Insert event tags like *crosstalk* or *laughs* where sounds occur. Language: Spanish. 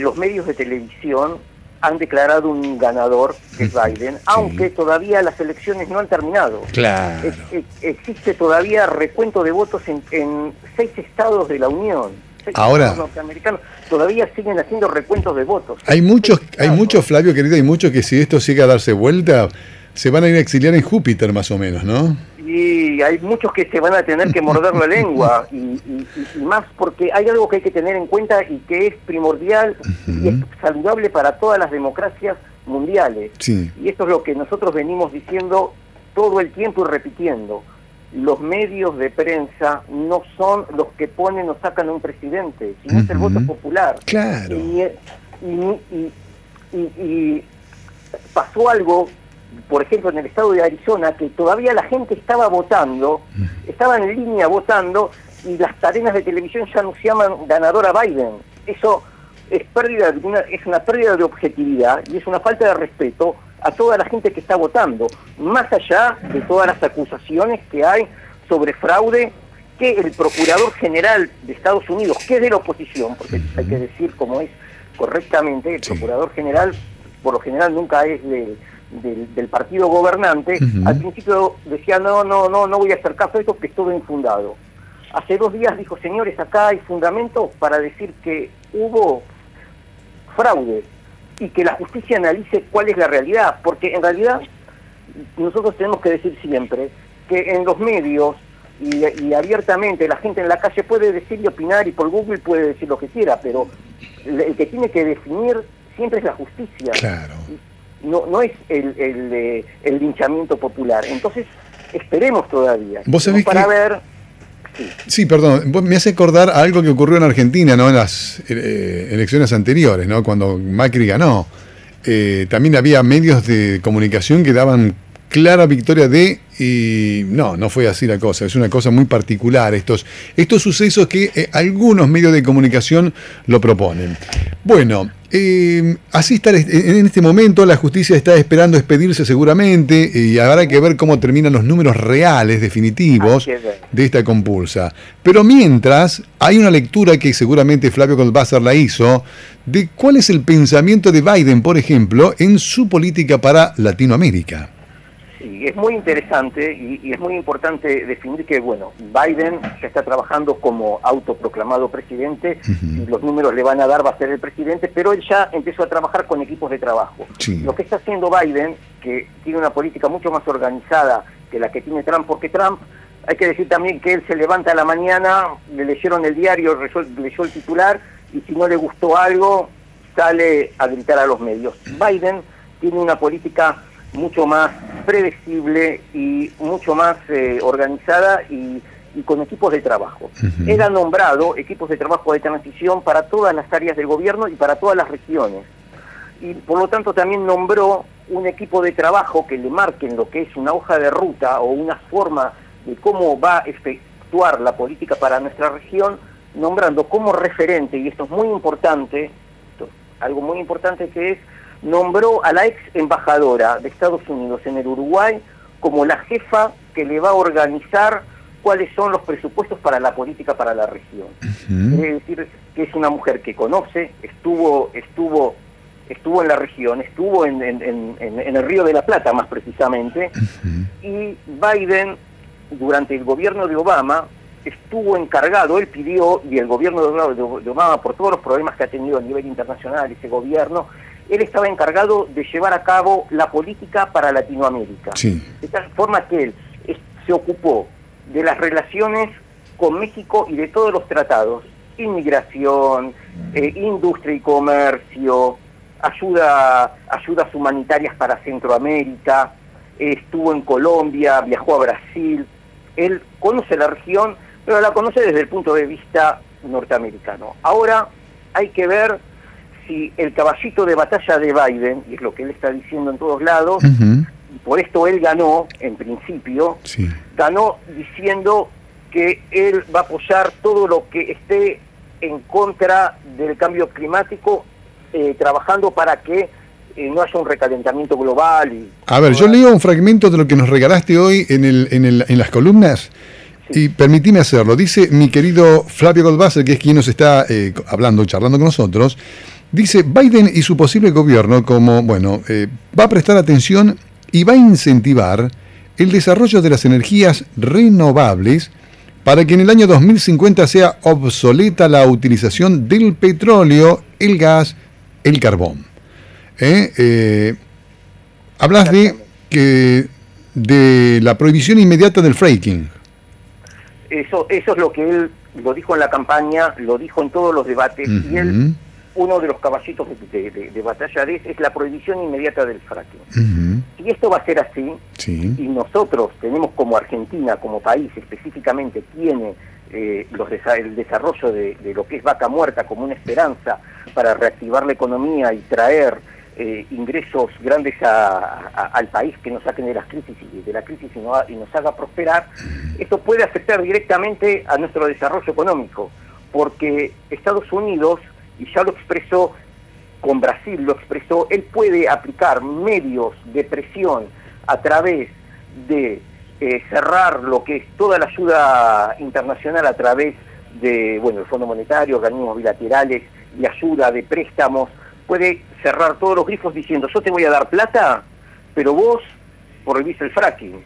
los medios de televisión han declarado un ganador, que es Biden, aunque todavía las elecciones no han terminado. Claro. existe todavía recuento de votos en, seis estados de la Unión. Ahora norteamericanos todavía siguen haciendo recuentos de votos. Hay muchos, hay muchos, Flavio querido, hay muchos que si esto sigue a darse vuelta, se van a ir a exiliar en Júpiter más o menos, ¿no? Y hay muchos que se van a tener que morder la lengua, *laughs* y, más porque hay algo que hay que tener en cuenta y que es primordial y es saludable para todas las democracias mundiales. Y esto es lo que nosotros venimos diciendo todo el tiempo y repitiendo. Los medios de prensa no son los que ponen o sacan a un presidente, sino es el voto popular. Claro. y pasó algo por ejemplo, en el estado de Arizona, que todavía la gente estaba votando, estaba en línea votando, y las cadenas de televisión ya anunciaban ganador a Biden. Eso es pérdida de una, es una pérdida de objetividad y es una falta de respeto a toda la gente que está votando, más allá de todas las acusaciones que hay sobre fraude que el Procurador General de Estados Unidos, que es de la oposición, porque hay que decir como es correctamente, el Procurador General por lo general nunca es de del, partido gobernante, al principio decía, no, no, no, no voy a hacer caso a esto, que es todo infundado. Hace dos días dijo, señores, acá hay fundamento para decir que hubo fraude y que la justicia analice cuál es la realidad, porque en realidad nosotros tenemos que decir siempre que en los medios y, abiertamente la gente en la calle puede decir y opinar y por Google puede decir lo que quiera, pero el que tiene que definir siempre es la justicia. Claro no, no es el, el, el linchamiento popular. Entonces, esperemos todavía. ¿Vos sabés para ver... Sí. perdón, me hace acordar a algo que ocurrió en Argentina, ¿no? En las eh, elecciones anteriores, ¿no? Cuando Macri ganó. Eh, también había medios de comunicación que daban clara victoria de y no, no fue así la cosa, es una cosa muy particular estos, estos sucesos que eh, algunos medios de comunicación lo proponen. Bueno, eh, así está en este momento, la justicia está esperando expedirse seguramente y habrá que ver cómo terminan los números reales, definitivos, de esta compulsa. Pero mientras, hay una lectura que seguramente Flavio Goldwasser la hizo, de cuál es el pensamiento de Biden, por ejemplo, en su política para Latinoamérica. Sí, es muy interesante y, es muy importante definir que, bueno, Biden ya está trabajando como autoproclamado presidente, y los números le van a dar va a ser el presidente, pero él ya empezó a trabajar con equipos de trabajo. Lo que está haciendo Biden, que tiene una política mucho más organizada que la que tiene Trump, porque Trump, hay que decir también que él se levanta a la mañana, le leyeron el diario, leyó el titular, y si no le gustó algo, sale a gritar a los medios. Biden tiene una política mucho más predecible y mucho más eh, organizada y, con equipos de trabajo. Era nombrado equipos de trabajo de transición para todas las áreas del gobierno y para todas las regiones. Y por lo tanto también nombró un equipo de trabajo que le marquen lo que es una hoja de ruta o una forma de cómo va a efectuar la política para nuestra región, nombrando como referente, y esto es muy importante, algo muy importante que es nombró a la ex embajadora de Estados Unidos en el Uruguay como la jefa que le va a organizar cuáles son los presupuestos para la política para la región. Es decir, que es una mujer que conoce, estuvo, estuvo, estuvo en la región, estuvo en, el Río de la Plata más precisamente, y Biden, durante el gobierno de Obama, estuvo encargado, él pidió, y el gobierno de Obama, por todos los problemas que ha tenido a nivel internacional ese gobierno, él estaba encargado de llevar a cabo la política para Latinoamérica. De tal forma que él se ocupó de las relaciones con México y de todos los tratados, inmigración, eh, industria y comercio, ayuda, ayudas humanitarias para Centroamérica, estuvo en Colombia, viajó a Brasil, él conoce la región, pero la conoce desde el punto de vista norteamericano. Ahora hay que ver si el caballito de batalla de Biden, y es lo que él está diciendo en todos lados, y por esto él ganó, en principio, ganó diciendo que él va a apoyar todo lo que esté en contra del cambio climático, eh, trabajando para que eh, no haya un recalentamiento global. Y, a ver, yo leo un fragmento de lo que nos regalaste hoy en, el, en, el, en las columnas. Y permitime hacerlo. Dice mi querido Flavio Goldwasser, que es quien nos está eh, hablando, charlando con nosotros, Dice Biden y su posible gobierno como, bueno, eh, va a prestar atención y va a incentivar el desarrollo de las energías renovables para que en el año 2050 sea obsoleta la utilización del petróleo, el gas, el carbón. ¿Eh? Eh, hablas de que de la prohibición inmediata del fracking. Eso, eso es lo que él lo dijo en la campaña, lo dijo en todos los debates, y él, uno de los caballitos de, batalla de es la prohibición inmediata del fracking. Si esto va a ser así, y nosotros tenemos como Argentina, como país específicamente, tiene eh, los el desarrollo de, lo que es vaca muerta como una esperanza para reactivar la economía y traer eh, ingresos grandes al país que nos saquen de las crisis y de la crisis y, y nos haga prosperar, esto puede afectar directamente a nuestro desarrollo económico, porque Estados Unidos, y ya lo expresó con Brasil, lo expresó, él puede aplicar medios de presión a través de eh, cerrar lo que es toda la ayuda internacional a través de, bueno, el Fondo Monetario, organismos bilaterales y ayuda de préstamos puede cerrar todos los grifos diciendo yo te voy a dar plata, pero vos prohibís el fracking.